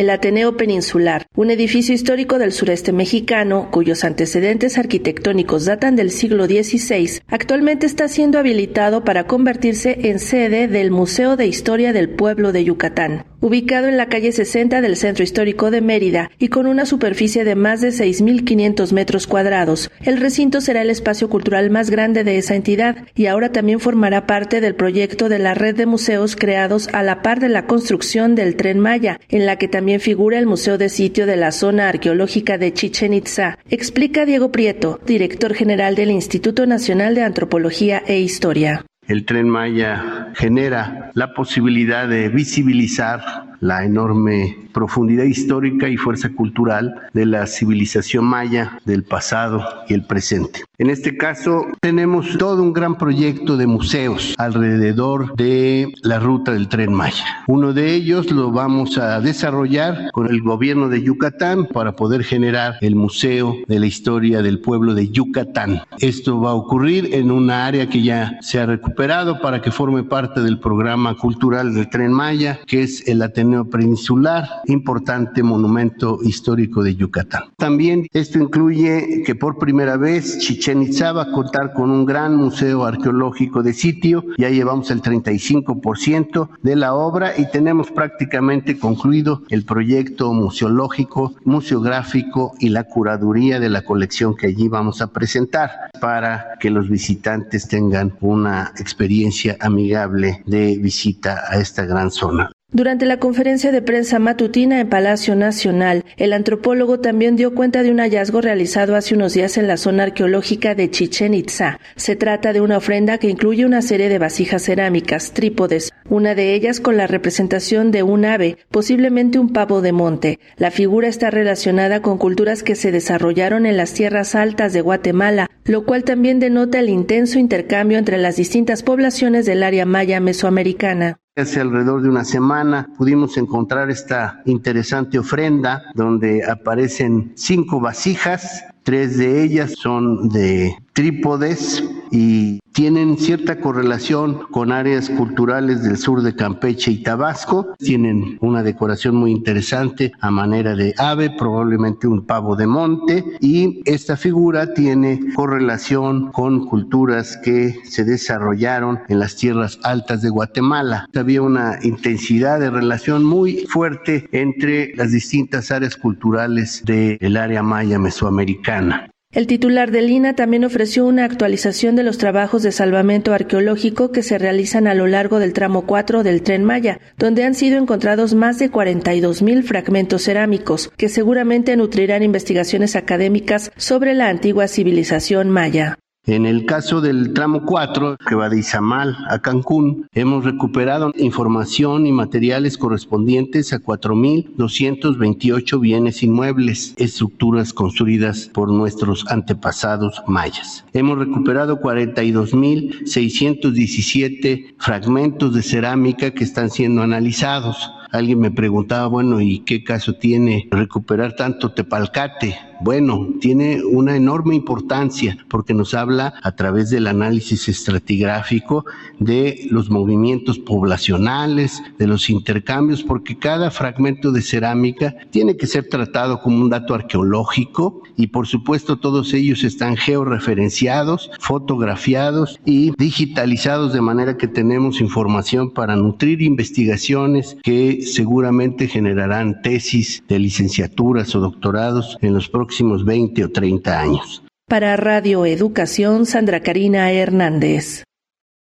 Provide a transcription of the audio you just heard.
el Ateneo Peninsular, un edificio histórico del sureste mexicano cuyos antecedentes arquitectónicos datan del siglo XVI, actualmente está siendo habilitado para convertirse en sede del Museo de Historia del Pueblo de Yucatán. Ubicado en la calle 60 del Centro Histórico de Mérida y con una superficie de más de 6.500 metros cuadrados, el recinto será el espacio cultural más grande de esa entidad y ahora también formará parte del proyecto de la red de museos creados a la par de la construcción del Tren Maya, en la que también figura el Museo de Sitio de la Zona Arqueológica de Chichen Itza, explica Diego Prieto, director general del Instituto Nacional de Antropología e Historia. El tren Maya genera la posibilidad de visibilizar la enorme profundidad histórica y fuerza cultural de la civilización maya del pasado y el presente. En este caso tenemos todo un gran proyecto de museos alrededor de la ruta del tren Maya. Uno de ellos lo vamos a desarrollar con el gobierno de Yucatán para poder generar el Museo de la Historia del Pueblo de Yucatán. Esto va a ocurrir en una área que ya se ha recuperado para que forme parte del programa cultural del tren Maya, que es el Ateneo Peninsular, importante monumento histórico de Yucatán. También esto incluye que por primera vez Chichen Itza va a contar con un gran museo arqueológico de sitio, ya llevamos el 35% de la obra y tenemos prácticamente concluido el proyecto museológico, museográfico y la curaduría de la colección que allí vamos a presentar para que los visitantes tengan una experiencia amigable de visita a esta gran zona. Durante la conferencia de prensa matutina en Palacio Nacional, el antropólogo también dio cuenta de un hallazgo realizado hace unos días en la zona arqueológica de Chichen Itza. Se trata de una ofrenda que incluye una serie de vasijas cerámicas, trípodes, una de ellas con la representación de un ave, posiblemente un pavo de monte. La figura está relacionada con culturas que se desarrollaron en las tierras altas de Guatemala, lo cual también denota el intenso intercambio entre las distintas poblaciones del área maya mesoamericana. Hace alrededor de una semana pudimos encontrar esta interesante ofrenda donde aparecen cinco vasijas, tres de ellas son de trípodes y tienen cierta correlación con áreas culturales del sur de Campeche y Tabasco. Tienen una decoración muy interesante a manera de ave, probablemente un pavo de monte, y esta figura tiene correlación con culturas que se desarrollaron en las tierras altas de Guatemala. Había una intensidad de relación muy fuerte entre las distintas áreas culturales del área maya mesoamericana. El titular de Lina también ofreció una actualización de los trabajos de salvamento arqueológico que se realizan a lo largo del tramo 4 del tren Maya, donde han sido encontrados más de 42 mil fragmentos cerámicos, que seguramente nutrirán investigaciones académicas sobre la antigua civilización maya. En el caso del tramo 4, que va de Izamal a Cancún, hemos recuperado información y materiales correspondientes a 4.228 bienes inmuebles, estructuras construidas por nuestros antepasados mayas. Hemos recuperado 42.617 fragmentos de cerámica que están siendo analizados. Alguien me preguntaba, bueno, ¿y qué caso tiene recuperar tanto tepalcate? Bueno, tiene una enorme importancia porque nos habla a través del análisis estratigráfico de los movimientos poblacionales, de los intercambios, porque cada fragmento de cerámica tiene que ser tratado como un dato arqueológico y por supuesto todos ellos están georreferenciados, fotografiados y digitalizados de manera que tenemos información para nutrir investigaciones que seguramente generarán tesis de licenciaturas o doctorados en los próximos próximos 20 o 30 años. Para Radio Educación, Sandra Karina Hernández.